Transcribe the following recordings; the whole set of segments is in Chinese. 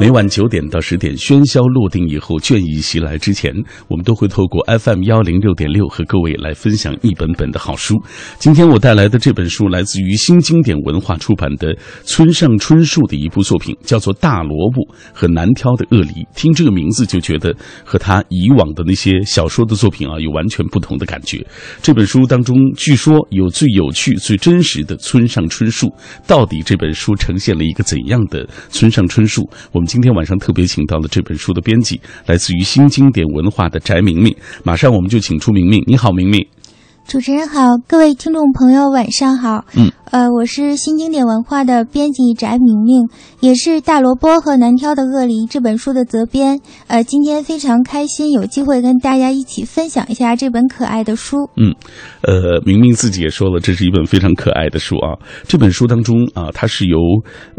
每晚九点到十点，喧嚣落定以后，倦意袭来之前，我们都会透过 FM 幺零六点六和各位来分享一本本的好书。今天我带来的这本书来自于新经典文化出版的村上春树的一部作品，叫做《大萝卜和难挑的鳄梨》。听这个名字就觉得和他以往的那些小说的作品啊有完全不同的感觉。这本书当中据说有最有趣、最真实的村上春树。到底这本书呈现了一个怎样的村上春树？我们今天晚上特别请到了这本书的编辑，来自于新经典文化的翟明明。马上我们就请出明明，你好，明明。主持人好，各位听众朋友晚上好。嗯，呃，我是新经典文化的编辑翟明明，也是《大萝卜和难挑的鳄梨》这本书的责编。呃，今天非常开心有机会跟大家一起分享一下这本可爱的书。嗯，呃，明明自己也说了，这是一本非常可爱的书啊。这本书当中啊，它是由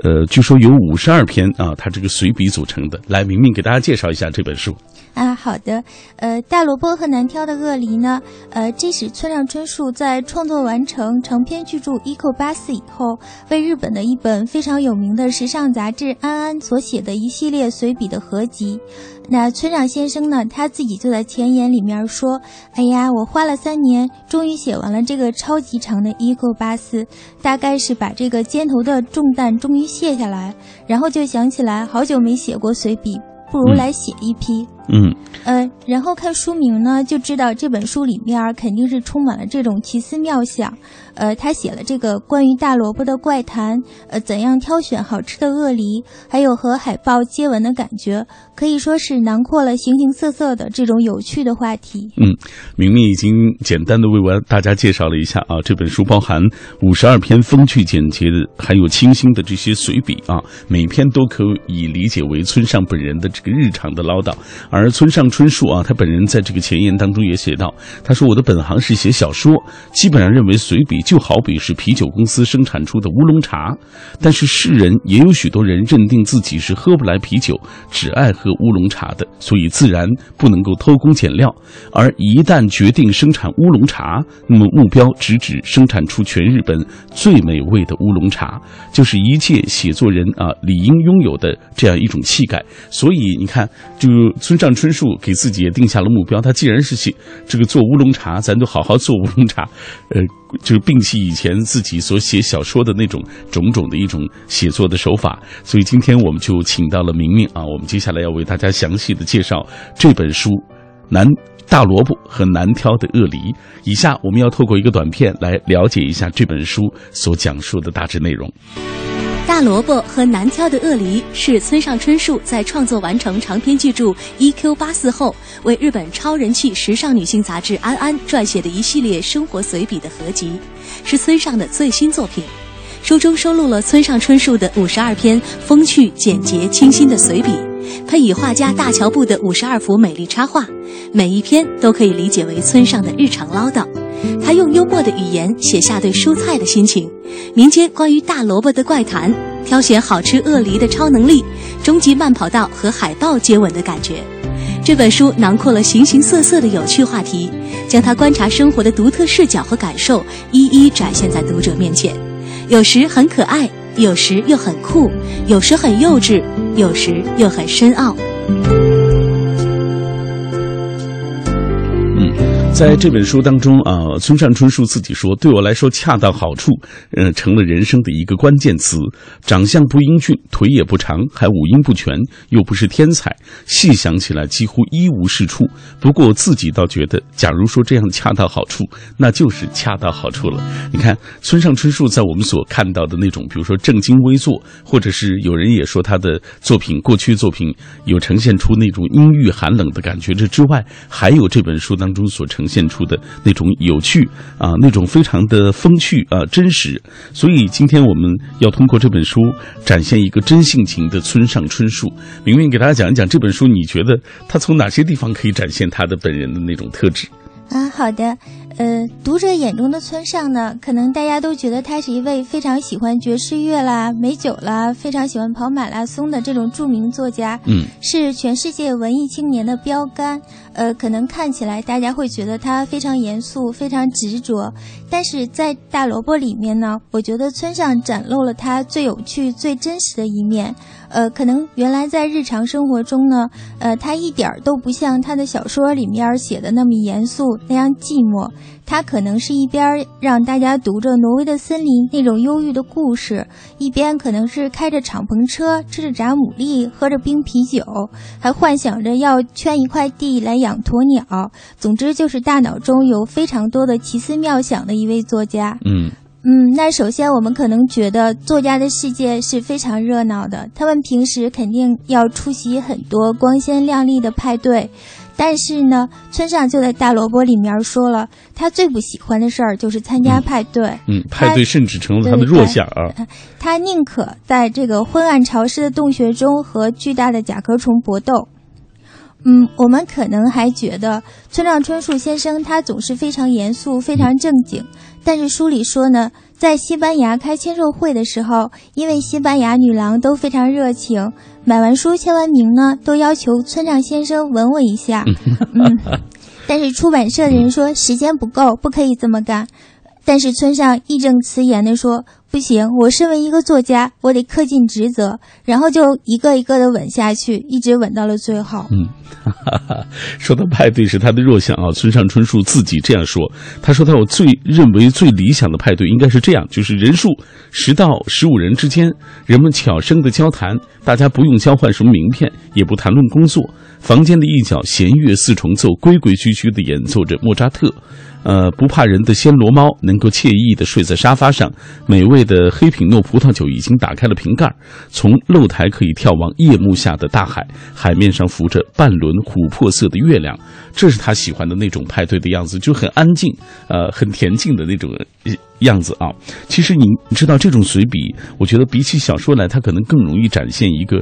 呃，据说有五十二篇啊，它这个随笔组成的。来，明明给大家介绍一下这本书。啊，好的，呃，《大萝卜和难挑的鳄梨》呢，呃，这是村上春树在创作完成长篇巨著《伊口八四》以后，为日本的一本非常有名的时尚杂志《安安》所写的一系列随笔的合集。那村长先生呢，他自己就在前言里面说：“哎呀，我花了三年，终于写完了这个超级长的《伊口八四》，大概是把这个肩头的重担终于卸下来，然后就想起来好久没写过随笔，不如来写一批。”嗯，呃，然后看书名呢，就知道这本书里面肯定是充满了这种奇思妙想。呃，他写了这个关于大萝卜的怪谈，呃，怎样挑选好吃的鳄梨，还有和海豹接吻的感觉，可以说是囊括了形形色色的这种有趣的话题。嗯，明明已经简单的为我大家介绍了一下啊，这本书包含五十二篇风趣简洁的，还有清新的这些随笔啊，每篇都可以理解为村上本人的这个日常的唠叨。而村上春树啊，他本人在这个前言当中也写到，他说：“我的本行是写小说，基本上认为随笔就好比是啤酒公司生产出的乌龙茶，但是世人也有许多人认定自己是喝不来啤酒，只爱喝乌龙茶的，所以自然不能够偷工减料。而一旦决定生产乌龙茶，那么目标直指生产出全日本最美味的乌龙茶，就是一切写作人啊理应拥有的这样一种气概。所以你看，就村上。”让春树给自己也定下了目标，他既然是写这个做乌龙茶，咱就好好做乌龙茶，呃，就是摒弃以前自己所写小说的那种种种的一种写作的手法。所以今天我们就请到了明明啊，我们接下来要为大家详细的介绍这本书《难大萝卜和难挑的鳄梨》。以下我们要透过一个短片来了解一下这本书所讲述的大致内容。大萝卜和难挑的鳄梨是村上春树在创作完成长篇巨著《E.Q. 八四》后，为日本超人气时尚女性杂志《安安》撰写的一系列生活随笔的合集，是村上的最新作品。书中收录了村上春树的五十二篇风趣、简洁、清新的随笔，配以画家大桥部的五十二幅美丽插画，每一篇都可以理解为村上的日常唠叨。他用幽默的语言写下对蔬菜的心情，民间关于大萝卜的怪谈，挑选好吃鳄梨的超能力，终极慢跑道和海豹接吻的感觉。这本书囊括了形形色色的有趣话题，将他观察生活的独特视角和感受一一展现在读者面前。有时很可爱，有时又很酷，有时很幼稚，有时又很深奥。在这本书当中啊，村上春树自己说：“对我来说，恰到好处，呃，成了人生的一个关键词。长相不英俊，腿也不长，还五音不全，又不是天才，细想起来几乎一无是处。不过自己倒觉得，假如说这样恰到好处，那就是恰到好处了。你看，村上春树在我们所看到的那种，比如说正襟危坐，或者是有人也说他的作品过去作品有呈现出那种阴郁寒冷的感觉，这之外，还有这本书当中所呈。”呈现出的那种有趣啊，那种非常的风趣啊，真实。所以今天我们要通过这本书展现一个真性情的村上春树。明明给大家讲一讲这本书，你觉得他从哪些地方可以展现他的本人的那种特质？啊，好的。呃，读者眼中的村上呢，可能大家都觉得他是一位非常喜欢爵士乐啦、美酒啦，非常喜欢跑马拉松的这种著名作家，嗯，是全世界文艺青年的标杆。呃，可能看起来大家会觉得他非常严肃、非常执着，但是在大萝卜里面呢，我觉得村上展露了他最有趣、最真实的一面。呃，可能原来在日常生活中呢，呃，他一点儿都不像他的小说里面写的那么严肃，那样寂寞。他可能是一边让大家读着《挪威的森林》那种忧郁的故事，一边可能是开着敞篷车，吃着炸牡蛎，喝着冰啤酒，还幻想着要圈一块地来养鸵鸟。总之，就是大脑中有非常多的奇思妙想的一位作家。嗯。嗯，那首先我们可能觉得作家的世界是非常热闹的，他们平时肯定要出席很多光鲜亮丽的派对，但是呢，村上就在大萝卜里面说了，他最不喜欢的事儿就是参加派对。嗯，派对甚至成了他的弱项啊。他宁可在这个昏暗潮湿的洞穴中和巨大的甲壳虫搏斗。嗯，我们可能还觉得村上春树先生他总是非常严肃、非常正经。但是书里说呢，在西班牙开签售会的时候，因为西班牙女郎都非常热情，买完书签完名呢，都要求村上先生吻我一下。嗯，但是出版社的人说时间不够，不可以这么干。但是村上义正辞严地说。不行，我身为一个作家，我得恪尽职责，然后就一个一个的吻下去，一直吻到了最后。嗯，说到派对是他的弱项啊，村上春树自己这样说。他说他有最认为最理想的派对应该是这样，就是人数十到十五人之间，人们悄声的交谈，大家不用交换什么名片，也不谈论工作，房间的一角弦乐四重奏，规规矩矩的演奏着莫扎特。呃，不怕人的暹罗猫能够惬意地睡在沙发上，美味的黑品诺葡萄酒已经打开了瓶盖，从露台可以眺望夜幕下的大海，海面上浮着半轮琥珀色的月亮，这是他喜欢的那种派对的样子，就很安静，呃，很恬静的那种样子啊。其实你你知道，这种随笔，我觉得比起小说来，它可能更容易展现一个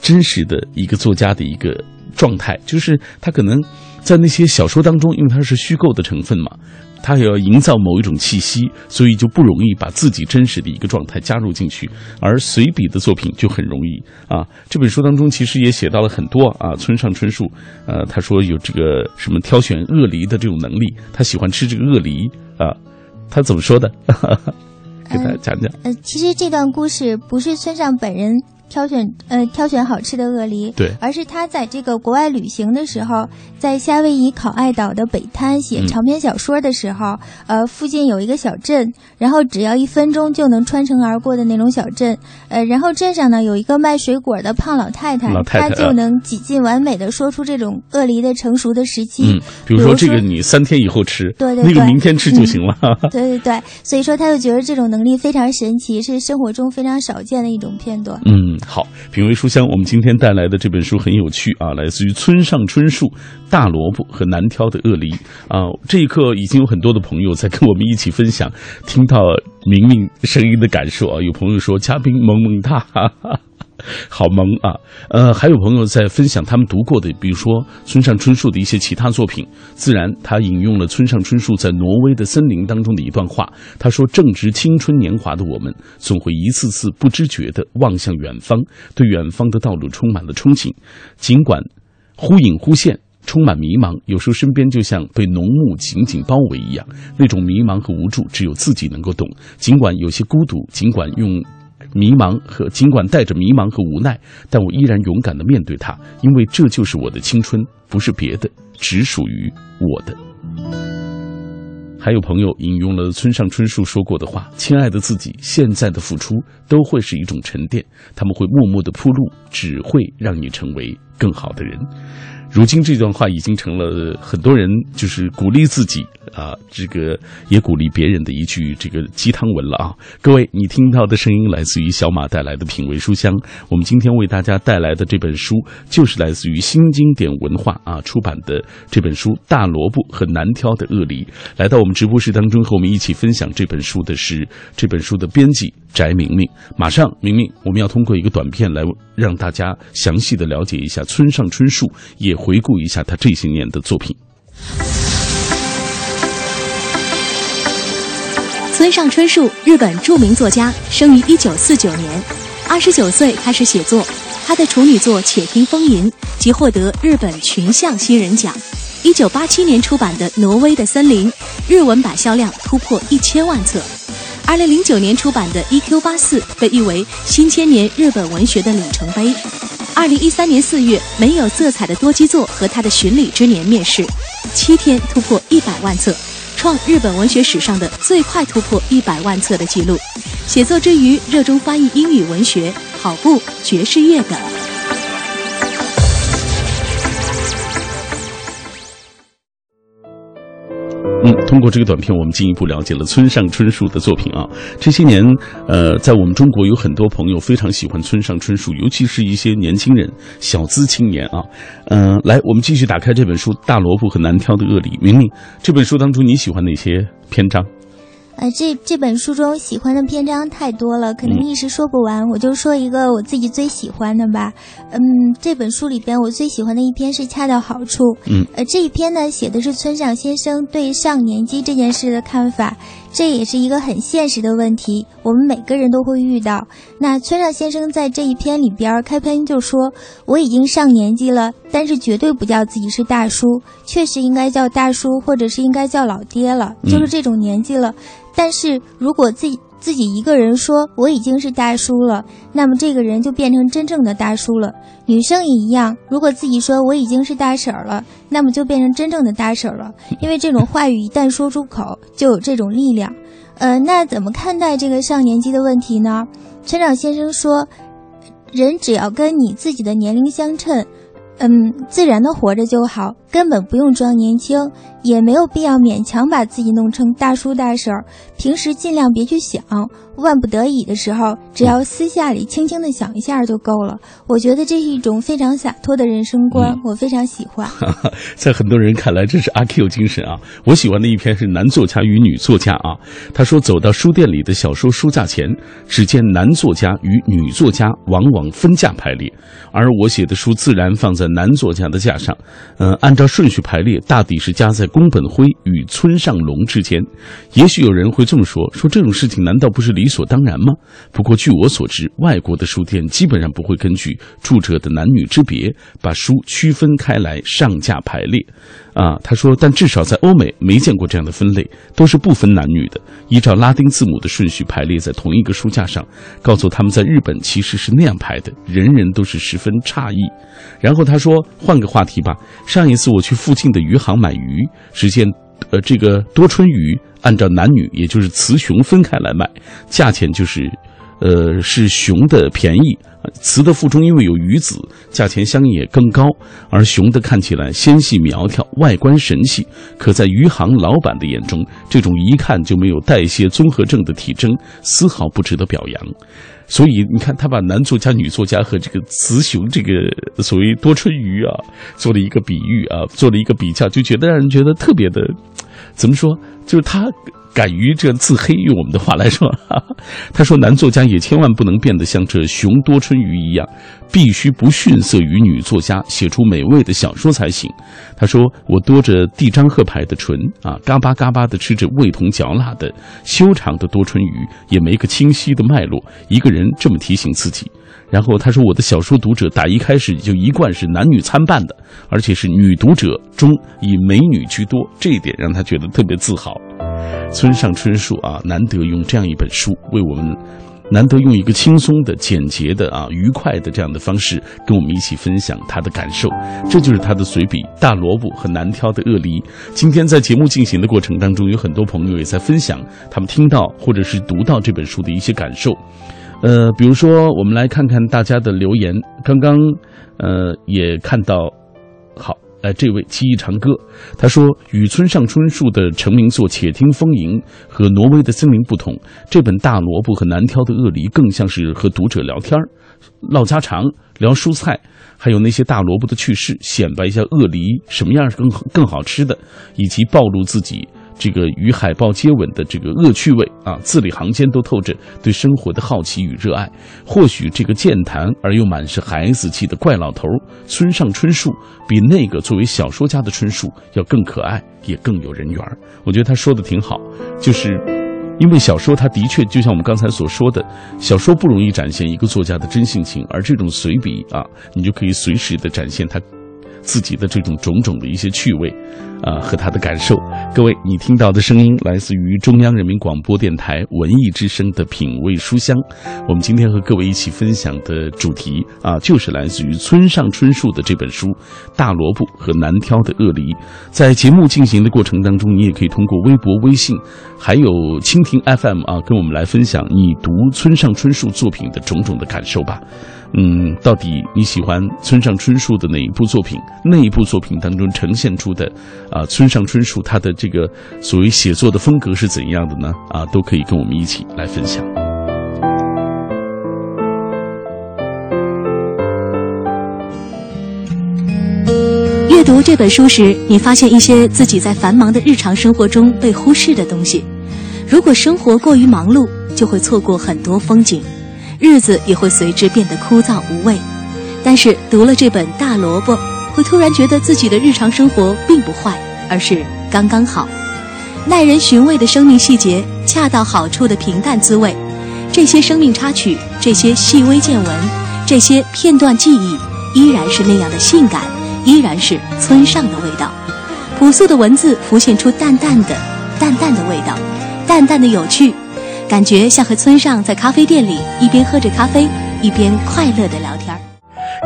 真实的一个作家的一个状态，就是他可能。在那些小说当中，因为它是虚构的成分嘛，他也要营造某一种气息，所以就不容易把自己真实的一个状态加入进去。而随笔的作品就很容易啊。这本书当中其实也写到了很多啊，村上春树，呃，他说有这个什么挑选鳄梨的这种能力，他喜欢吃这个鳄梨啊，他怎么说的？给大家讲讲。呃，其实这段故事不是村上本人。挑选呃挑选好吃的鳄梨，对，而是他在这个国外旅行的时候，在夏威夷考爱岛的北滩写长篇小说的时候，呃，附近有一个小镇，然后只要一分钟就能穿城而过的那种小镇，呃，然后镇上呢有一个卖水果的胖老太太，她就能几近完美的说出这种鳄梨的成熟的时期，嗯，比如说这个你三天以后吃，对对对，那个明天吃就行了，对对对，所以说他就觉得这种能力非常神奇，是生活中非常少见的一种片段，嗯。好，品味书香，我们今天带来的这本书很有趣啊，来自于村上春树《大萝卜和难挑的鳄梨》啊。这一刻，已经有很多的朋友在跟我们一起分享，听到明明声音的感受啊。有朋友说嘉宾萌萌哒。哈哈 好萌啊！呃，还有朋友在分享他们读过的，比如说村上春树的一些其他作品。自然，他引用了村上春树在挪威的森林当中的一段话。他说：“正值青春年华的我们，总会一次次不知觉地望向远方，对远方的道路充满了憧憬。尽管忽隐忽现，充满迷茫，有时候身边就像被浓雾紧紧包围一样。那种迷茫和无助，只有自己能够懂。尽管有些孤独，尽管用。”迷茫和尽管带着迷茫和无奈，但我依然勇敢地面对它，因为这就是我的青春，不是别的，只属于我的。还有朋友引用了村上春树说过的话：“亲爱的自己，现在的付出都会是一种沉淀，他们会默默地铺路，只会让你成为更好的人。”如今这段话已经成了很多人就是鼓励自己啊，这个也鼓励别人的一句这个鸡汤文了啊！各位，你听到的声音来自于小马带来的品味书香。我们今天为大家带来的这本书就是来自于新经典文化啊出版的这本书《大萝卜和难挑的鳄梨》。来到我们直播室当中和我们一起分享这本书的是这本书的编辑翟明明马上明明我们要通过一个短片来让大家详细的了解一下村上春树也回顾一下他这些年的作品。村上春树日本著名作家生于一九四九年。二十九岁开始写作他的处女作且听风吟即获得日本群像新人奖。一九八七年出版的挪威的森林日文版销量突破一千万册。二零零九年出版的《E.Q. 八四》被誉为新千年日本文学的里程碑。二零一三年四月，没有色彩的多基座和他的巡礼之年面世，七天突破一百万册。创日本文学史上的最快突破一百万册的记录。写作之余，热衷翻译英语文学、跑步、爵士乐等。嗯，通过这个短片，我们进一步了解了村上春树的作品啊。这些年，呃，在我们中国有很多朋友非常喜欢村上春树，尤其是一些年轻人、小资青年啊。嗯，来，我们继续打开这本书《大萝卜和难挑的恶梨》。明明，这本书当中你喜欢哪些篇章？呃，这这本书中喜欢的篇章太多了，可能一时说不完。我就说一个我自己最喜欢的吧。嗯，这本书里边我最喜欢的一篇是《恰到好处》。嗯，呃，这一篇呢写的是村上先生对上年纪这件事的看法。这也是一个很现实的问题，我们每个人都会遇到。那村上先生在这一篇里边开篇就说：“我已经上年纪了，但是绝对不叫自己是大叔，确实应该叫大叔，或者是应该叫老爹了，就是这种年纪了。但是如果自己……”自己一个人说我已经是大叔了，那么这个人就变成真正的大叔了。女生也一样，如果自己说我已经是大婶了，那么就变成真正的大婶了。因为这种话语一旦说出口，就有这种力量。呃，那怎么看待这个上年纪的问题呢？村长先生说，人只要跟你自己的年龄相称。嗯，自然的活着就好，根本不用装年轻，也没有必要勉强把自己弄成大叔大婶儿。平时尽量别去想，万不得已的时候，只要私下里轻轻的想一下就够了。我觉得这是一种非常洒脱的人生观，我非常喜欢。在很多人看来，这是阿 Q 精神啊！我喜欢的一篇是男作家与女作家啊。他说，走到书店里的小说书架前，只见男作家与女作家往往分架排列，而我写的书自然放在。男作家的架上，嗯，按照顺序排列，大抵是加在宫本辉与村上龙之间。也许有人会这么说：说这种事情难道不是理所当然吗？不过据我所知，外国的书店基本上不会根据住者的男女之别，把书区分开来上架排列。啊，他说，但至少在欧美没见过这样的分类，都是不分男女的，依照拉丁字母的顺序排列在同一个书架上。告诉他们，在日本其实是那样排的，人人都是十分诧异。然后他说，换个话题吧。上一次我去附近的渔行买鱼，只见，呃，这个多春鱼按照男女，也就是雌雄分开来卖，价钱就是。呃，是雄的便宜，雌的腹中因为有鱼子，价钱相应也更高。而雄的看起来纤细苗条，外观神气，可在余杭老板的眼中，这种一看就没有代谢综合症的体征，丝毫不值得表扬。所以你看，他把男作家、女作家和这个雌雄这个所谓多春鱼啊，做了一个比喻啊，做了一个比较，就觉得让人觉得特别的，怎么说？就是他。敢于这自黑，用我们的话来说，他说男作家也千万不能变得像这熊多春鱼一样，必须不逊色于女作家，写出美味的小说才行。他说我多着地张鹤牌的唇啊，嘎巴嘎巴的吃着味同嚼蜡的修长的多春鱼，也没个清晰的脉络。一个人这么提醒自己。然后他说我的小说读者打一开始就一贯是男女参半的，而且是女读者中以美女居多，这一点让他觉得特别自豪。村上春树啊，难得用这样一本书为我们，难得用一个轻松的、简洁的啊、愉快的这样的方式跟我们一起分享他的感受。这就是他的随笔《大萝卜和难挑的鳄梨》。今天在节目进行的过程当中，有很多朋友也在分享他们听到或者是读到这本书的一些感受。呃，比如说，我们来看看大家的留言。刚刚，呃，也看到，好。哎，这位七一长歌，他说：“与村上春树的成名作《且听风吟》和《挪威的森林》不同，这本《大萝卜和难挑的鳄梨》更像是和读者聊天儿唠家常、聊蔬菜，还有那些大萝卜的趣事，显摆一下鳄梨什么样是更更好吃的，以及暴露自己。”这个与海豹接吻的这个恶趣味啊，字里行间都透着对生活的好奇与热爱。或许这个健谈而又满是孩子气的怪老头村上春树，比那个作为小说家的春树要更可爱，也更有人缘我觉得他说的挺好，就是因为小说它的确就像我们刚才所说的，小说不容易展现一个作家的真性情，而这种随笔啊，你就可以随时的展现他。自己的这种种种的一些趣味，啊，和他的感受。各位，你听到的声音来自于中央人民广播电台文艺之声的品味书香。我们今天和各位一起分享的主题啊，就是来自于村上春树的这本书《大萝卜和难挑的鳄梨》。在节目进行的过程当中，你也可以通过微博、微信，还有蜻蜓 FM 啊，跟我们来分享你读村上春树作品的种种的感受吧。嗯，到底你喜欢村上春树的哪一部作品？那一部作品当中呈现出的，啊，村上春树他的这个所谓写作的风格是怎样的呢？啊，都可以跟我们一起来分享。阅读这本书时，你发现一些自己在繁忙的日常生活中被忽视的东西。如果生活过于忙碌，就会错过很多风景。日子也会随之变得枯燥无味，但是读了这本《大萝卜》，会突然觉得自己的日常生活并不坏，而是刚刚好，耐人寻味的生命细节，恰到好处的平淡滋味，这些生命插曲，这些细微见闻，这些片段记忆，依然是那样的性感，依然是村上的味道。朴素的文字浮现出淡淡的、淡淡的味道，淡淡的有趣。感觉像和村上在咖啡店里一边喝着咖啡，一边快乐的聊天儿。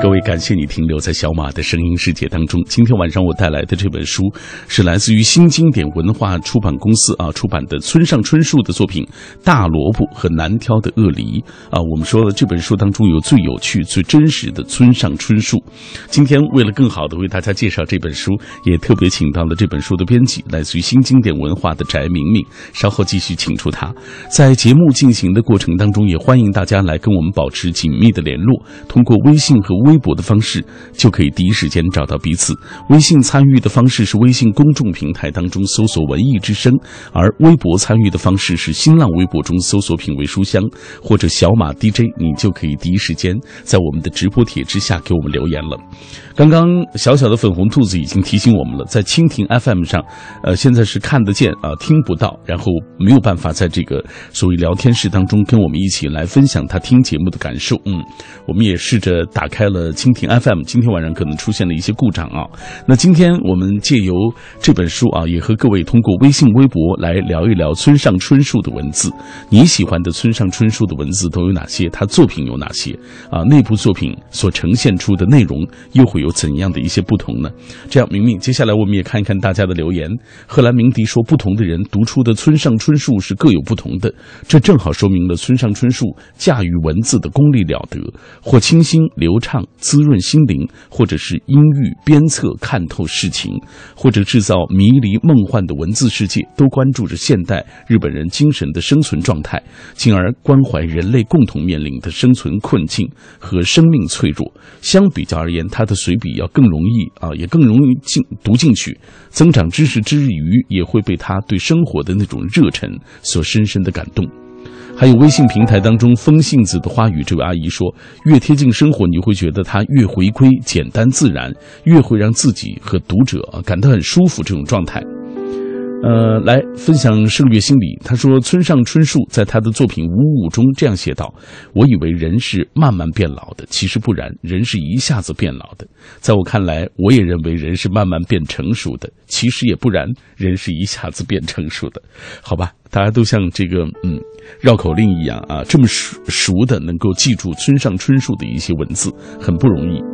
各位，感谢你停留在小马的声音世界当中。今天晚上我带来的这本书是来自于新经典文化出版公司啊出版的村上春树的作品《大萝卜和难挑的鳄梨》啊。我们说了，这本书当中有最有趣、最真实的村上春树。今天为了更好的为大家介绍这本书，也特别请到了这本书的编辑，来自于新经典文化的翟明明。稍后继续请出他。在节目进行的过程当中，也欢迎大家来跟我们保持紧密的联络，通过微信和。微博的方式就可以第一时间找到彼此。微信参与的方式是微信公众平台当中搜索“文艺之声”，而微博参与的方式是新浪微博中搜索“品味书香”或者“小马 DJ”，你就可以第一时间在我们的直播帖之下给我们留言了。刚刚小小的粉红兔子已经提醒我们了，在蜻蜓 FM 上，呃，现在是看得见啊，听不到，然后没有办法在这个所谓聊天室当中跟我们一起来分享他听节目的感受。嗯，我们也试着打开了了蜻蜓 FM，今天晚上可能出现了一些故障啊。那今天我们借由这本书啊，也和各位通过微信、微博来聊一聊村上春树的文字。你喜欢的村上春树的文字都有哪些？他作品有哪些？啊，那部作品所呈现出的内容又会？有怎样的一些不同呢？这样，明明，接下来我们也看一看大家的留言。贺兰鸣笛说，不同的人读出的村上春树是各有不同的，这正好说明了村上春树驾驭文字的功力了得，或清新流畅滋润心灵，或者是阴郁鞭策看透世情，或者制造迷离梦幻的文字世界，都关注着现代日本人精神的生存状态，进而关怀人类共同面临的生存困境和生命脆弱。相比较而言，他的随随笔要更容易啊，也更容易进读进去，增长知识之余，也会被他对生活的那种热忱所深深的感动。还有微信平台当中风信子的花语，这位阿姨说，越贴近生活，你会觉得它越回归简单自然，越会让自己和读者感到很舒服这种状态。呃，来分享圣月心理。他说，村上春树在他的作品《五五》中这样写道：“我以为人是慢慢变老的，其实不然，人是一下子变老的。在我看来，我也认为人是慢慢变成熟的，其实也不然，人是一下子变成熟的。好吧，大家都像这个嗯绕口令一样啊，这么熟熟的能够记住村上春树的一些文字，很不容易。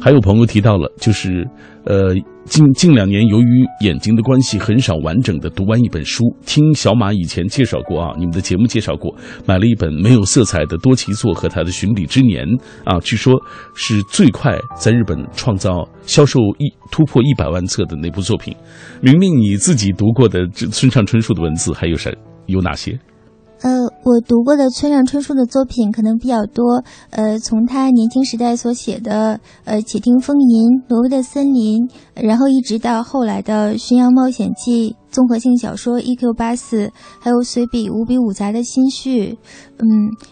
还有朋友提到了，就是呃。”近近两年，由于眼睛的关系，很少完整的读完一本书。听小马以前介绍过啊，你们的节目介绍过，买了一本没有色彩的多奇作和他的《寻礼之年》啊，据说是最快在日本创造销售一突破一百万册的那部作品。明明你自己读过的这村上春树的文字还有谁？有哪些？呃，我读过的村上春树的作品可能比较多。呃，从他年轻时代所写的《呃且听风吟》《挪威的森林》，然后一直到后来的《巡洋冒险记》《综合性小说《E.Q. 八四》，还有随笔五笔五杂的心绪，嗯，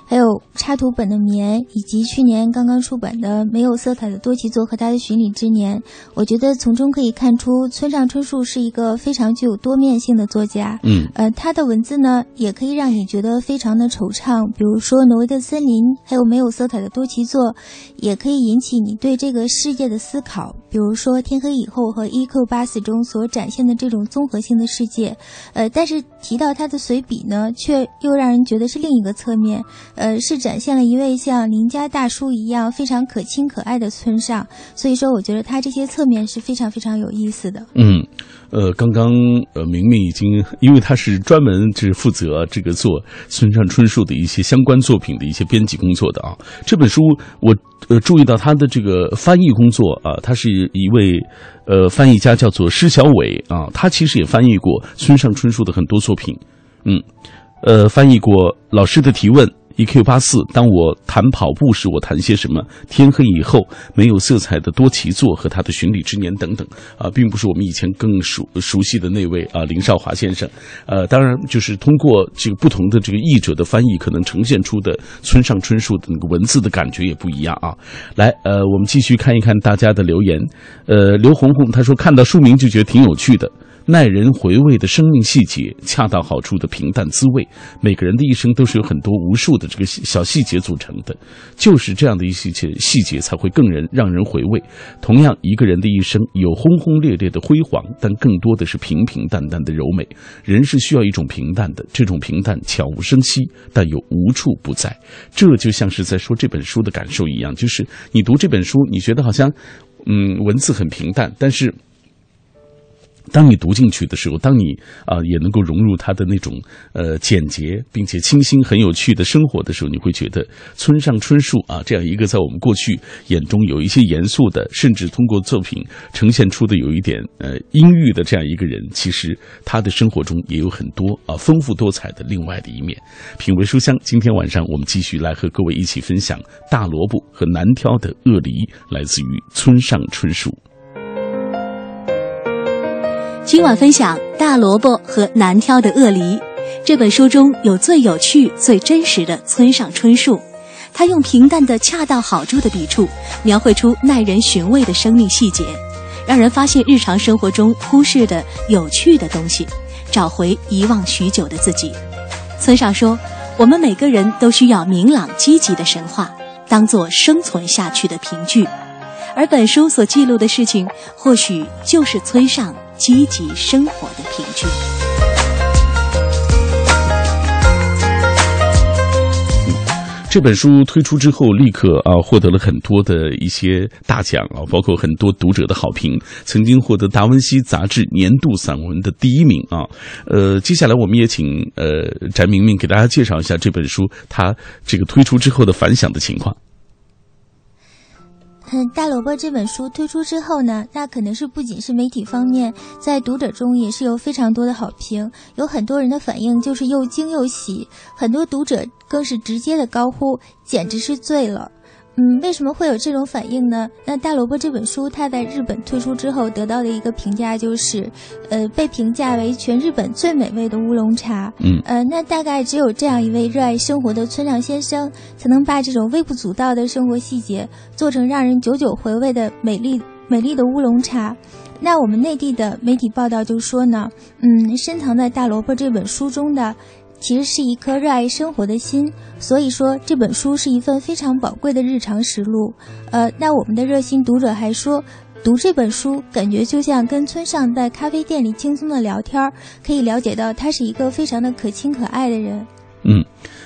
还有插图本的棉，以及去年刚刚出版的没有色彩的多奇作和他的巡礼之年。我觉得从中可以看出，村上春树是一个非常具有多面性的作家。嗯，呃，他的文字呢，也可以让你觉得非常的惆怅，比如说《挪威的森林》，还有没有色彩的多奇作，也可以引起你对这个世界的思考，比如说《天黑以后》和《E.Q. 八四》中所展现的这种综合性的世界。呃，但是提到他的随笔呢，却又让人觉得是另一个侧面，呃，是展现了一位像邻家大叔一样非常可亲可爱的村上。所以说，我觉得他这些侧面是非常非常有意思的。嗯，呃，刚刚呃，明明已经，因为他是专门就是负责这个做村上春树的一些相关作品的一些编辑工作的啊。这本书我呃注意到他的这个翻译工作啊，他是一位呃翻译家，叫做施小伟啊，他其实也翻译过村上春树的很多作品，嗯，呃，翻译过《老师的提问》。E.Q. 八四，当我谈跑步时，我谈些什么？天黑以后，没有色彩的多奇座和他的巡礼之年等等啊，并不是我们以前更熟熟悉的那位啊林少华先生。呃，当然，就是通过这个不同的这个译者的翻译，可能呈现出的村上春树的那个文字的感觉也不一样啊。来，呃，我们继续看一看大家的留言。呃，刘红红他说看到书名就觉得挺有趣的。耐人回味的生命细节，恰到好处的平淡滋味。每个人的一生都是有很多无数的这个小细节组成的，就是这样的一些细节才会更人让人回味。同样，一个人的一生有轰轰烈烈的辉煌，但更多的是平平淡淡的柔美。人是需要一种平淡的，这种平淡悄无声息，但又无处不在。这就像是在说这本书的感受一样，就是你读这本书，你觉得好像，嗯，文字很平淡，但是。当你读进去的时候，当你啊也能够融入他的那种呃简洁并且清新、很有趣的生活的时候，你会觉得村上春树啊这样一个在我们过去眼中有一些严肃的，甚至通过作品呈现出的有一点呃阴郁的这样一个人，其实他的生活中也有很多啊丰富多彩的另外的一面。品味书香，今天晚上我们继续来和各位一起分享大萝卜和难挑的鳄梨，来自于村上春树。今晚分享《大萝卜和难挑的鳄梨》这本书中有最有趣、最真实的村上春树，他用平淡的恰到好处的笔触，描绘出耐人寻味的生命细节，让人发现日常生活中忽视的有趣的东西，找回遗忘许久的自己。村上说：“我们每个人都需要明朗积极的神话，当做生存下去的凭据。”而本书所记录的事情，或许就是村上。积极生活的凭据。这本书推出之后，立刻啊获得了很多的一些大奖啊，包括很多读者的好评，曾经获得达文西杂志年度散文的第一名啊。呃，接下来我们也请呃翟明明给大家介绍一下这本书它这个推出之后的反响的情况。嗯，大萝卜这本书推出之后呢，那可能是不仅是媒体方面，在读者中也是有非常多的好评，有很多人的反应就是又惊又喜，很多读者更是直接的高呼，简直是醉了。嗯，为什么会有这种反应呢？那大萝卜这本书，它在日本推出之后得到的一个评价就是，呃，被评价为全日本最美味的乌龙茶。嗯，呃，那大概只有这样一位热爱生活的村上先生，才能把这种微不足道的生活细节做成让人久久回味的美丽美丽的乌龙茶。那我们内地的媒体报道就说呢，嗯，深藏在大萝卜这本书中的。其实是一颗热爱生活的心，所以说这本书是一份非常宝贵的日常实录。呃，那我们的热心读者还说，读这本书感觉就像跟村上在咖啡店里轻松的聊天，可以了解到他是一个非常的可亲可爱的人。嗯。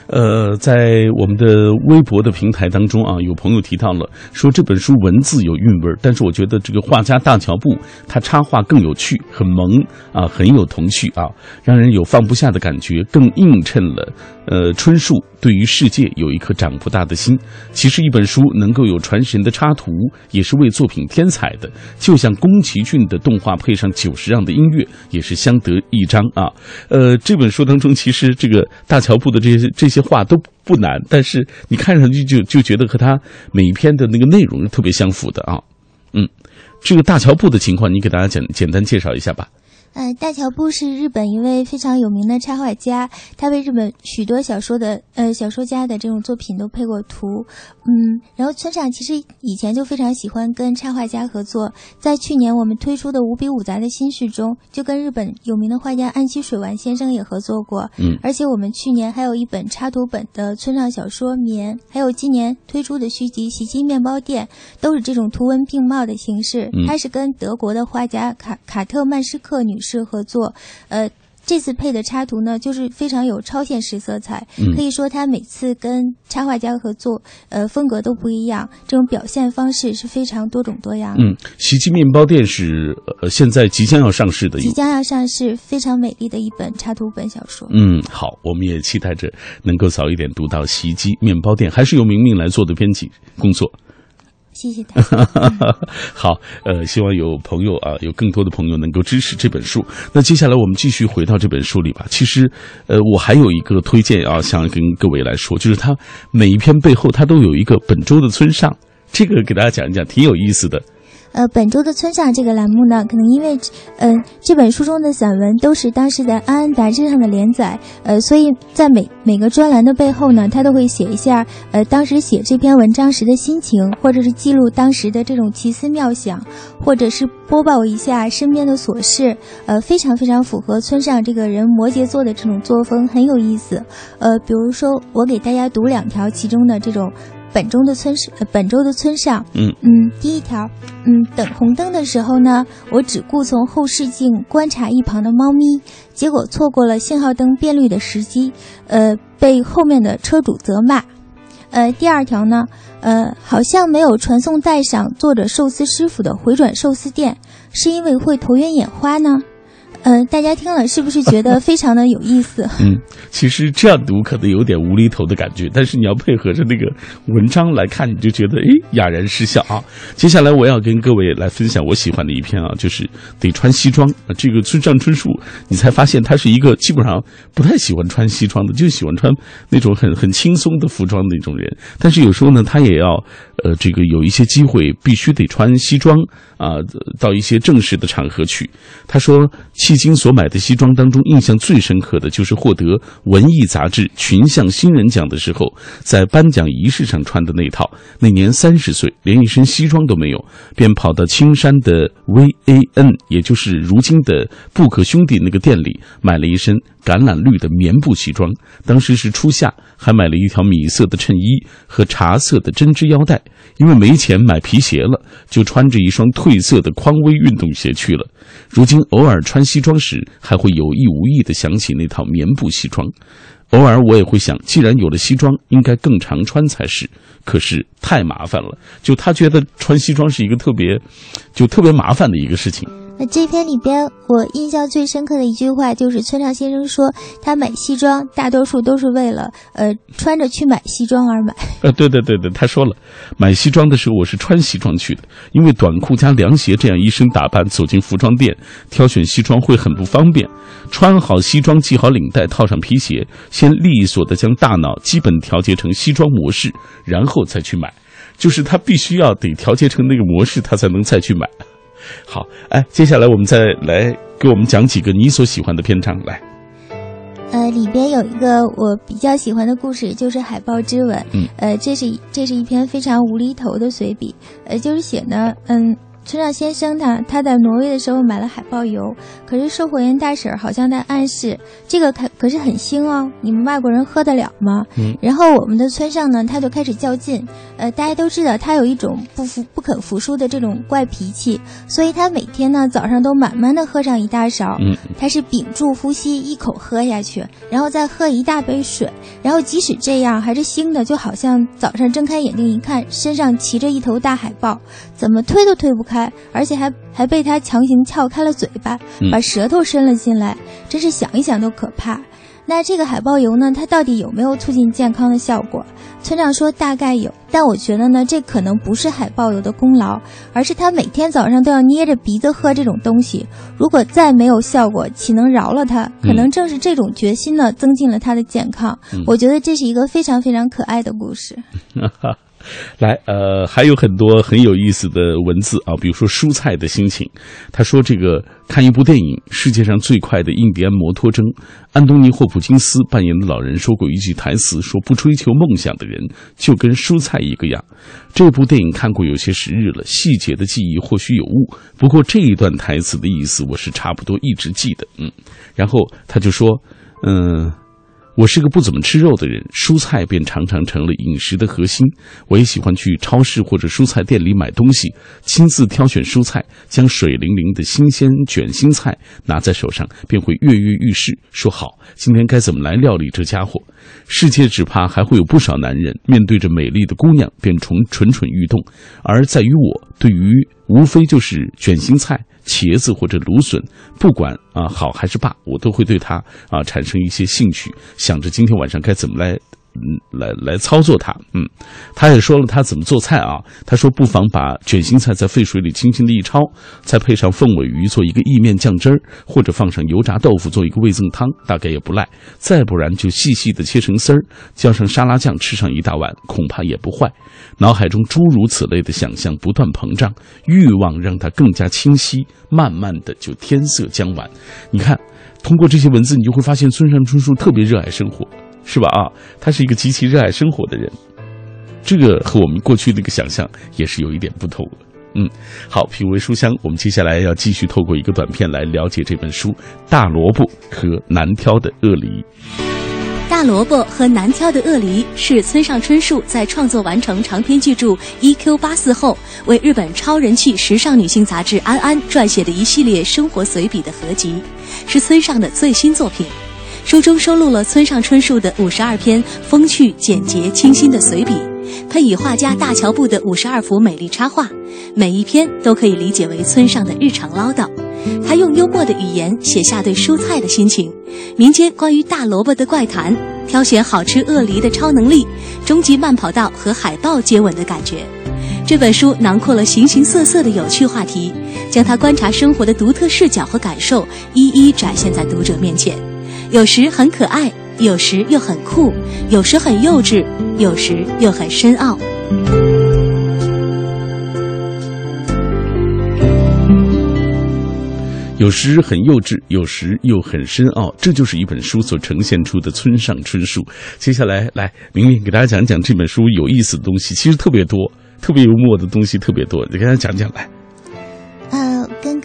呃，在我们的微博的平台当中啊，有朋友提到了说这本书文字有韵味，但是我觉得这个画家大乔布他插画更有趣，很萌啊，很有童趣啊，让人有放不下的感觉，更映衬了呃春树对于世界有一颗长不大的心。其实一本书能够有传神的插图，也是为作品添彩的，就像宫崎骏的动画配上久石让的音乐，也是相得益彰啊。呃，这本书当中其实这个大乔布的这些这些。这话都不难，但是你看上去就就觉得和他每一篇的那个内容是特别相符的啊。嗯，这个大乔布的情况，你给大家简简单介绍一下吧。呃，大乔布是日本一位非常有名的插画家，他为日本许多小说的呃小说家的这种作品都配过图。嗯，然后村上其实以前就非常喜欢跟插画家合作，在去年我们推出的五笔五杂的新序中，就跟日本有名的画家安西水丸先生也合作过。嗯，而且我们去年还有一本插图本的村上小说《棉》，还有今年推出的续集《袭击面包店》，都是这种图文并茂的形式。嗯，他是跟德国的画家卡卡特曼施克女士。是合作，呃，这次配的插图呢，就是非常有超现实色彩，可以说他每次跟插画家合作，呃，风格都不一样，这种表现方式是非常多种多样。嗯，袭击面包店是呃现在即将要上市的，即将要上市，非常美丽的一本插图本小说。嗯，好，我们也期待着能够早一点读到袭击面包店，还是由明明来做的编辑工作。谢谢大家。好，呃，希望有朋友啊，有更多的朋友能够支持这本书。那接下来我们继续回到这本书里吧。其实，呃，我还有一个推荐啊，想跟各位来说，就是它每一篇背后它都有一个本周的村上，这个给大家讲一讲，挺有意思的。呃，本周的村上这个栏目呢，可能因为，嗯，这本书中的散文都是当时的《安安》杂志上的连载，呃，所以在每每个专栏的背后呢，他都会写一下，呃，当时写这篇文章时的心情，或者是记录当时的这种奇思妙想，或者是播报一下身边的琐事，呃，非常非常符合村上这个人摩羯座的这种作风，很有意思。呃，比如说，我给大家读两条其中的这种。本周的村上，本周的村上，嗯嗯，第一条，嗯，等红灯的时候呢，我只顾从后视镜观察一旁的猫咪，结果错过了信号灯变绿的时机，呃，被后面的车主责骂。呃，第二条呢，呃，好像没有传送带上坐着寿司师傅的回转寿司店，是因为会头晕眼花呢？嗯，大家听了是不是觉得非常的有意思？嗯，其实这样读可能有点无厘头的感觉，但是你要配合着那个文章来看，你就觉得哎哑然失笑啊。接下来我要跟各位来分享我喜欢的一篇啊，就是得穿西装啊。这个村上春树，你才发现他是一个基本上不太喜欢穿西装的，就喜欢穿那种很很轻松的服装的那种人。但是有时候呢，他也要呃这个有一些机会必须得穿西装啊，到一些正式的场合去。他说。今所买的西装当中，印象最深刻的就是获得文艺杂志群像新人奖的时候，在颁奖仪式上穿的那套。那年三十岁，连一身西装都没有，便跑到青山的 VAN，也就是如今的布克兄弟那个店里，买了一身橄榄绿的棉布西装。当时是初夏，还买了一条米色的衬衣和茶色的针织腰带。因为没钱买皮鞋了，就穿着一双褪色的匡威运动鞋去了。如今偶尔穿西装时，还会有意无意地想起那套棉布西装。偶尔我也会想，既然有了西装，应该更常穿才是。可是太麻烦了，就他觉得穿西装是一个特别，就特别麻烦的一个事情。那这篇里边，我印象最深刻的一句话就是村上先生说，他买西装大多数都是为了呃穿着去买西装而买。呃，对对对对，他说了，买西装的时候我是穿西装去的，因为短裤加凉鞋这样一身打扮走进服装店，挑选西装会很不方便。穿好西装系好领带，套上皮鞋，先利索的将大脑基本调节成西装模式，然后再去买，就是他必须要得调节成那个模式，他才能再去买。好，哎，接下来我们再来给我们讲几个你所喜欢的篇章来。呃，里边有一个我比较喜欢的故事，就是《海豹之吻》。嗯，呃，这是这是一篇非常无厘头的随笔，呃，就是写呢，嗯。村上先生他他在挪威的时候买了海豹油，可是售货员大婶好像在暗示这个可可是很腥哦，你们外国人喝得了吗？嗯，然后我们的村上呢他就开始较劲，呃，大家都知道他有一种不服不肯服输的这种怪脾气，所以他每天呢早上都慢慢的喝上一大勺，嗯，他是屏住呼吸一口喝下去，然后再喝一大杯水，然后即使这样还是腥的，就好像早上睁开眼睛一看身上骑着一头大海豹，怎么推都推不开。而且还还被他强行撬开了嘴巴，把舌头伸了进来，真是想一想都可怕。那这个海豹油呢？它到底有没有促进健康的效果？村长说大概有，但我觉得呢，这可能不是海豹油的功劳，而是他每天早上都要捏着鼻子喝这种东西。如果再没有效果，岂能饶了他？可能正是这种决心呢，增进了他的健康。我觉得这是一个非常非常可爱的故事。来，呃，还有很多很有意思的文字啊，比如说蔬菜的心情。他说：“这个看一部电影，世界上最快的印第安摩托征，安东尼·霍普金斯扮演的老人说过一句台词，说不追求梦想的人就跟蔬菜一个样。这部电影看过有些时日了，细节的记忆或许有误，不过这一段台词的意思我是差不多一直记得。嗯，然后他就说，嗯。”我是个不怎么吃肉的人，蔬菜便常常成了饮食的核心。我也喜欢去超市或者蔬菜店里买东西，亲自挑选蔬菜，将水灵灵的新鲜卷心菜拿在手上，便会跃跃欲试，说好今天该怎么来料理这家伙。世界只怕还会有不少男人面对着美丽的姑娘便蠢蠢蠢欲动，而在于我，对于无非就是卷心菜。茄子或者芦笋，不管啊好还是罢，我都会对它啊产生一些兴趣，想着今天晚上该怎么来。嗯，来来操作它。嗯，他也说了他怎么做菜啊。他说不妨把卷心菜在沸水里轻轻的一焯，再配上凤尾鱼做一个意面酱汁儿，或者放上油炸豆腐做一个味增汤，大概也不赖。再不然就细细的切成丝儿，浇上沙拉酱吃上一大碗，恐怕也不坏。脑海中诸如此类的想象不断膨胀，欲望让它更加清晰，慢慢的就天色将晚。你看，通过这些文字，你就会发现村上春树特别热爱生活。是吧？啊，他是一个极其热爱生活的人，这个和我们过去那个想象也是有一点不同的。嗯，好，品味书香，我们接下来要继续透过一个短片来了解这本书《大萝卜和难挑的鳄梨》。大萝卜和难挑的鳄梨是村上春树在创作完成长篇巨著《E.Q. 八四》后，为日本超人气时尚女性杂志《安安》撰写的一系列生活随笔的合集，是村上的最新作品。书中收录了村上春树的五十二篇风趣、简洁、清新的随笔，配以画家大乔布的五十二幅美丽插画，每一篇都可以理解为村上的日常唠叨。他用幽默的语言写下对蔬菜的心情，民间关于大萝卜的怪谈，挑选好吃鳄梨的超能力，终极慢跑道和海豹接吻的感觉。这本书囊括了形形色色的有趣话题，将他观察生活的独特视角和感受一一展现在读者面前。有时很可爱，有时又很酷，有时很幼稚，有时又很深奥。有时很幼稚，有时又很深奥，这就是一本书所呈现出的村上春树。接下来，来明明给大家讲讲这本书有意思的东西，其实特别多，特别幽默的东西特别多，你给大家讲讲来。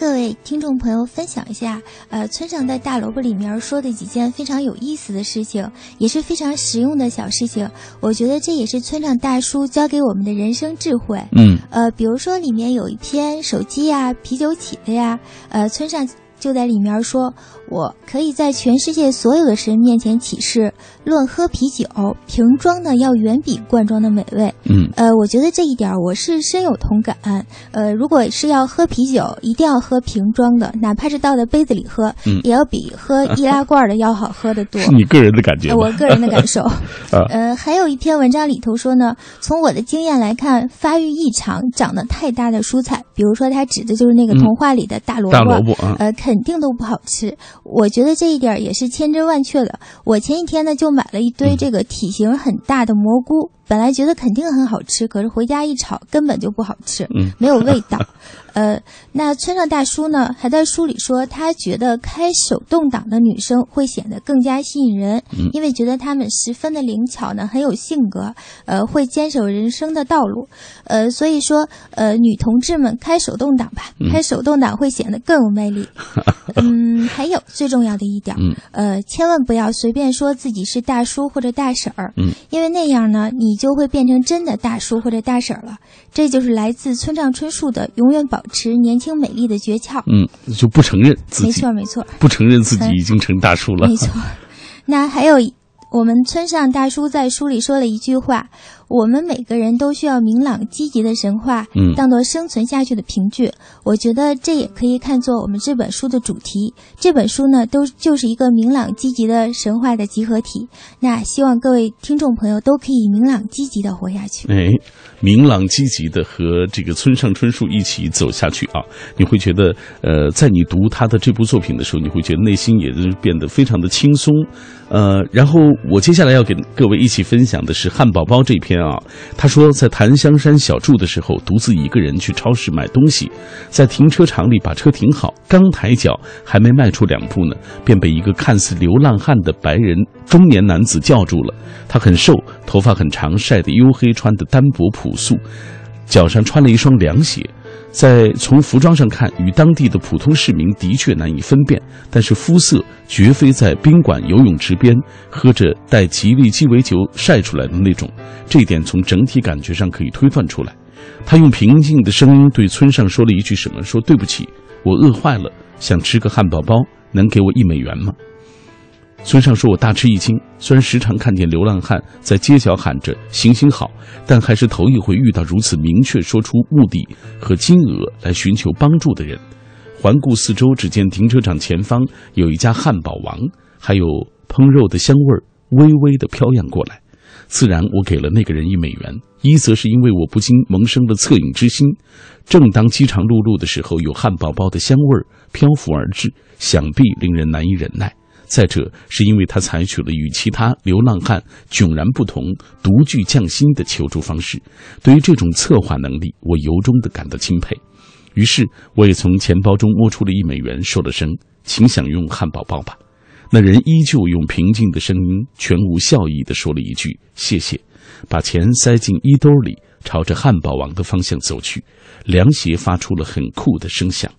跟各位听众朋友分享一下，呃，村上在大萝卜里面说的几件非常有意思的事情，也是非常实用的小事情。我觉得这也是村上大叔教给我们的人生智慧。嗯，呃，比如说里面有一篇手机呀、啤酒起的呀，呃，村上就在里面说。我可以在全世界所有的神面前起誓，论喝啤酒，瓶装的要远比罐装的美味。嗯，呃，我觉得这一点我是深有同感。呃，如果是要喝啤酒，一定要喝瓶装的，哪怕是倒在杯子里喝，也要比喝易拉罐的要好喝的多。是你个人的感觉？我个人的感受。呃，还有一篇文章里头说呢，从我的经验来看，发育异常、长得太大的蔬菜，比如说他指的就是那个童话里的大萝卜，大萝卜啊，呃，肯定都不好吃。我觉得这一点也是千真万确的。我前几天呢就买了一堆这个体型很大的蘑菇。本来觉得肯定很好吃，可是回家一炒根本就不好吃，没有味道。呃，那村上大叔呢，还在书里说，他觉得开手动挡的女生会显得更加吸引人，因为觉得她们十分的灵巧呢，很有性格，呃，会坚守人生的道路。呃，所以说，呃，女同志们开手动挡吧，开手动挡会显得更有魅力。嗯，还有最重要的一点，呃，千万不要随便说自己是大叔或者大婶儿，因为那样呢，你。就会变成真的大叔或者大婶了，这就是来自村上春树的永远保持年轻美丽的诀窍。嗯，就不承认自己，没错没错，不承认自己已经成大叔了。没错，那还有我们村上大叔在书里说了一句话。我们每个人都需要明朗积极的神话，嗯，当做生存下去的凭据。我觉得这也可以看作我们这本书的主题。这本书呢，都就是一个明朗积极的神话的集合体。那希望各位听众朋友都可以明朗积极的活下去。哎，明朗积极的和这个村上春树一起走下去啊！你会觉得，呃，在你读他的这部作品的时候，你会觉得内心也是变得非常的轻松。呃，然后我接下来要给各位一起分享的是汉堡包这篇。啊。他说，在檀香山小住的时候，独自一个人去超市买东西，在停车场里把车停好，刚抬脚还没迈出两步呢，便被一个看似流浪汉的白人中年男子叫住了。他很瘦，头发很长，晒得黝黑，穿的单薄朴素，脚上穿了一双凉鞋。在从服装上看，与当地的普通市民的确难以分辨，但是肤色绝非在宾馆游泳池边喝着带吉利鸡尾酒晒出来的那种，这一点从整体感觉上可以推断出来。他用平静的声音对村上说了一句什么：“说对不起，我饿坏了，想吃个汉堡包，能给我一美元吗？”村上说：“我大吃一惊，虽然时常看见流浪汉在街角喊着‘行行好’，但还是头一回遇到如此明确说出目的和金额来寻求帮助的人。”环顾四周，只见停车场前方有一家汉堡王，还有烹肉的香味儿微微的飘扬过来。自然，我给了那个人一美元，一则是因为我不禁萌生了恻隐之心。正当饥肠辘辘的时候，有汉堡包的香味儿漂浮而至，想必令人难以忍耐。再者，是因为他采取了与其他流浪汉迥然不同、独具匠心的求助方式。对于这种策划能力，我由衷的感到钦佩。于是，我也从钱包中摸出了一美元，说了声“请享用汉堡包吧”。那人依旧用平静的声音，全无笑意地说了一句“谢谢”，把钱塞进衣兜里，朝着汉堡王的方向走去。凉鞋发出了很酷的声响。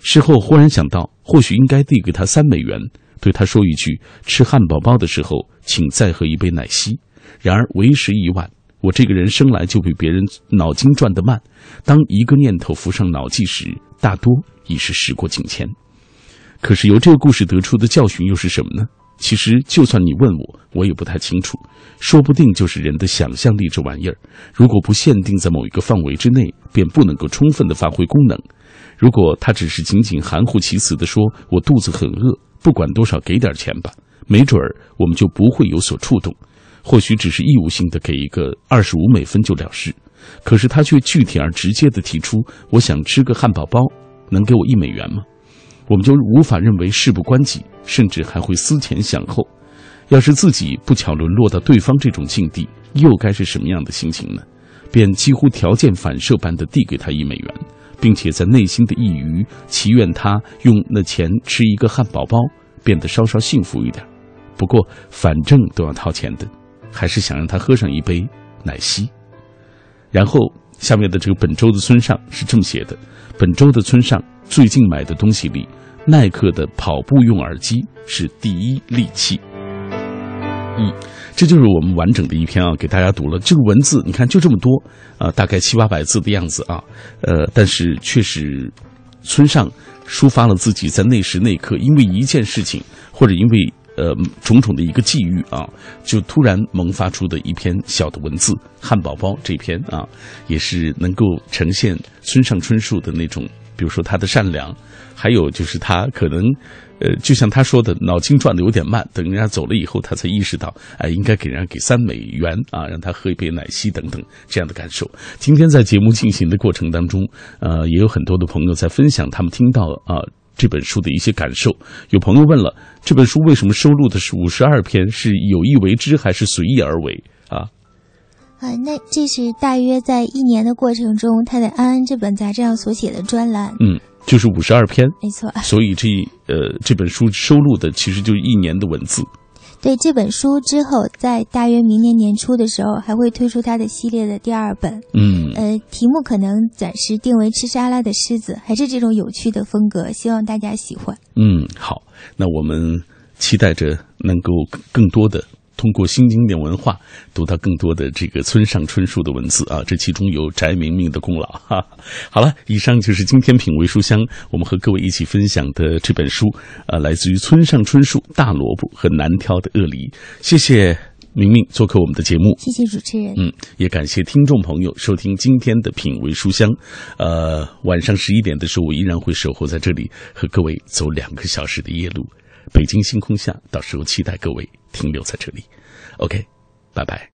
事后忽然想到，或许应该递给他三美元。对他说一句：“吃汉堡包的时候，请再喝一杯奶昔。”然而为时已晚。我这个人生来就比别人脑筋转得慢，当一个念头浮上脑际时，大多已是时过境迁。可是由这个故事得出的教训又是什么呢？其实，就算你问我，我也不太清楚。说不定就是人的想象力这玩意儿，如果不限定在某一个范围之内，便不能够充分的发挥功能。如果他只是仅仅含糊其辞地说“我肚子很饿”，不管多少给点钱吧，没准儿我们就不会有所触动。或许只是义务性的给一个二十五美分就了事，可是他却具体而直接的提出：“我想吃个汉堡包，能给我一美元吗？”我们就无法认为事不关己，甚至还会思前想后。要是自己不巧沦落到对方这种境地，又该是什么样的心情呢？便几乎条件反射般的递给他一美元。并且在内心的一隅祈愿他用那钱吃一个汉堡包，变得稍稍幸福一点。不过反正都要掏钱的，还是想让他喝上一杯奶昔。然后下面的这个本周的村上是这么写的：本周的村上最近买的东西里，耐克的跑步用耳机是第一利器。嗯。这就是我们完整的一篇啊，给大家读了。这个文字你看就这么多啊，大概七八百字的样子啊，呃，但是确实，村上抒发了自己在那时那刻因为一件事情或者因为呃种种的一个际遇啊，就突然萌发出的一篇小的文字。汉堡包这篇啊，也是能够呈现村上春树的那种，比如说他的善良，还有就是他可能。呃，就像他说的，脑筋转的有点慢，等人家走了以后，他才意识到，哎，应该给人家给三美元啊，让他喝一杯奶昔等等这样的感受。今天在节目进行的过程当中，呃，也有很多的朋友在分享他们听到啊这本书的一些感受。有朋友问了，这本书为什么收录的是五十二篇？是有意为之还是随意而为啊？啊，那这是大约在一年的过程中，他在《安安》这本杂志上所写的专栏。嗯。就是五十二篇，没错。所以这呃这本书收录的其实就是一年的文字。对这本书之后，在大约明年年初的时候，还会推出它的系列的第二本。嗯，呃，题目可能暂时定为《吃沙拉的狮子》，还是这种有趣的风格，希望大家喜欢。嗯，好，那我们期待着能够更多的。通过新经典文化读到更多的这个村上春树的文字啊，这其中有翟明明的功劳哈。好了，以上就是今天品味书香我们和各位一起分享的这本书，呃，来自于村上春树《大萝卜和难挑的鳄梨》。谢谢明明做客我们的节目，谢谢主持人，嗯，也感谢听众朋友收听今天的品味书香。呃，晚上十一点的时候，我依然会守候在这里和各位走两个小时的夜路。北京星空下，到时候期待各位停留在这里。OK，拜拜。